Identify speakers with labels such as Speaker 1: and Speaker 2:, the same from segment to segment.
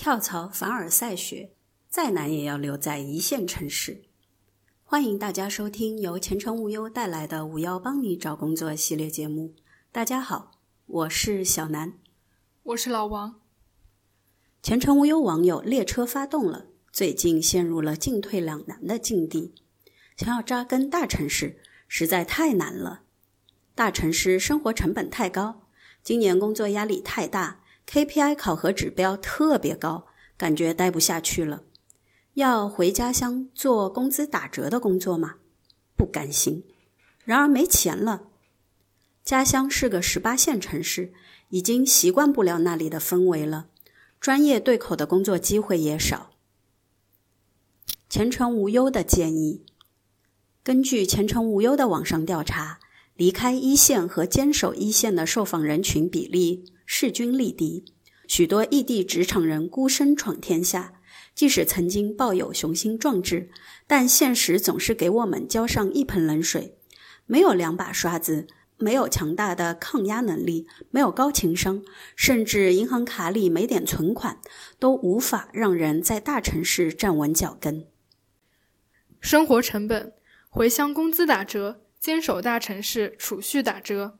Speaker 1: 跳槽凡尔赛学，再难也要留在一线城市。欢迎大家收听由前程无忧带来的“五幺帮你找工作”系列节目。大家好，我是小南，
Speaker 2: 我是老王。
Speaker 1: 前程无忧网友列车发动了，最近陷入了进退两难的境地。想要扎根大城市，实在太难了。大城市生活成本太高，今年工作压力太大。KPI 考核指标特别高，感觉待不下去了。要回家乡做工资打折的工作吗？不甘心。然而没钱了。家乡是个十八线城市，已经习惯不了那里的氛围了。专业对口的工作机会也少。前程无忧的建议：根据前程无忧的网上调查，离开一线和坚守一线的受访人群比例。势均力敌，许多异地职场人孤身闯天下。即使曾经抱有雄心壮志，但现实总是给我们浇上一盆冷水。没有两把刷子，没有强大的抗压能力，没有高情商，甚至银行卡里没点存款，都无法让人在大城市站稳脚跟。
Speaker 2: 生活成本，回乡工资打折，坚守大城市储蓄打折。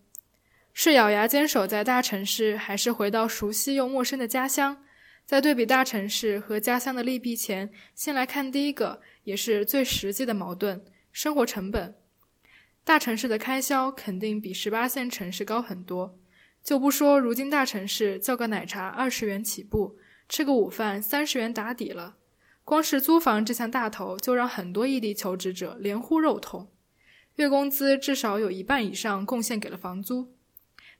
Speaker 2: 是咬牙坚守在大城市，还是回到熟悉又陌生的家乡？在对比大城市和家乡的利弊前，先来看第一个，也是最实际的矛盾：生活成本。大城市的开销肯定比十八线城市高很多，就不说如今大城市叫个奶茶二十元起步，吃个午饭三十元打底了，光是租房这项大头就让很多异地求职者连呼肉痛，月工资至少有一半以上贡献给了房租。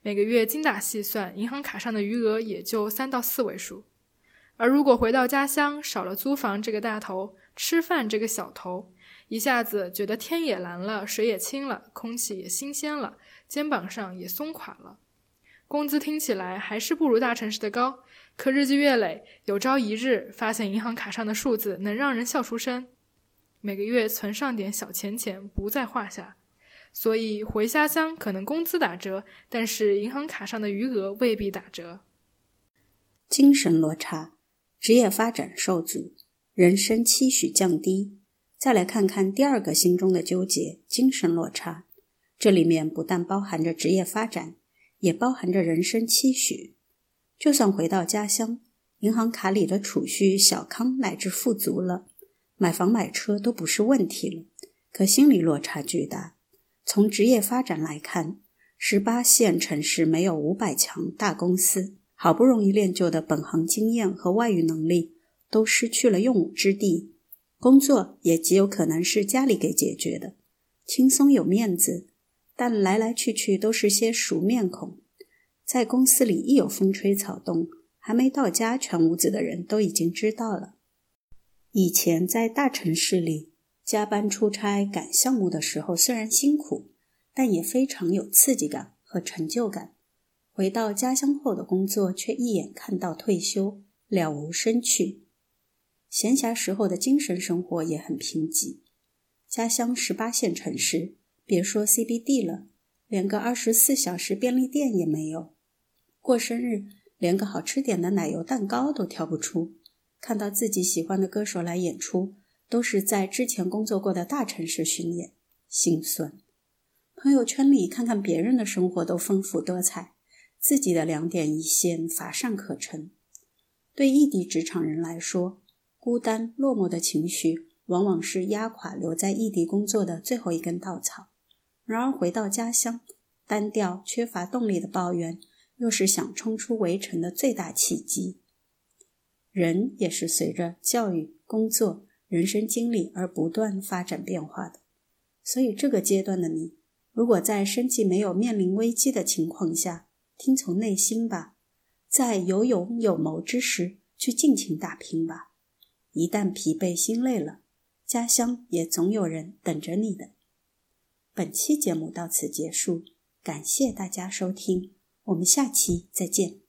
Speaker 2: 每个月精打细算，银行卡上的余额也就三到四位数。而如果回到家乡，少了租房这个大头，吃饭这个小头，一下子觉得天也蓝了，水也清了，空气也新鲜了，肩膀上也松垮了。工资听起来还是不如大城市的高，可日积月累，有朝一日发现银行卡上的数字能让人笑出声，每个月存上点小钱钱不在话下。所以回家乡可能工资打折，但是银行卡上的余额未必打折。
Speaker 1: 精神落差，职业发展受阻，人生期许降低。再来看看第二个心中的纠结——精神落差。这里面不但包含着职业发展，也包含着人生期许。就算回到家乡，银行卡里的储蓄小康乃至富足了，买房买车都不是问题了，可心理落差巨大。从职业发展来看，十八线城市没有五百强大公司，好不容易练就的本行经验和外语能力都失去了用武之地，工作也极有可能是家里给解决的，轻松有面子，但来来去去都是些熟面孔，在公司里一有风吹草动，还没到家，全屋子的人都已经知道了。以前在大城市里。加班出差赶项目的时候，虽然辛苦，但也非常有刺激感和成就感。回到家乡后的工作，却一眼看到退休，了无生趣。闲暇时候的精神生活也很贫瘠。家乡十八线城市，别说 CBD 了，连个二十四小时便利店也没有。过生日，连个好吃点的奶油蛋糕都挑不出。看到自己喜欢的歌手来演出。都是在之前工作过的大城市巡演，心酸。朋友圈里看看别人的生活都丰富多彩，自己的两点一线乏善可陈。对异地职场人来说，孤单落寞的情绪往往是压垮留在异地工作的最后一根稻草。然而回到家乡，单调缺乏动力的抱怨，又是想冲出围城的最大契机。人也是随着教育、工作。人生经历而不断发展变化的，所以这个阶段的你，如果在生计没有面临危机的情况下，听从内心吧，在有勇有谋之时去尽情打拼吧。一旦疲惫心累了，家乡也总有人等着你的。本期节目到此结束，感谢大家收听，我们下期再见。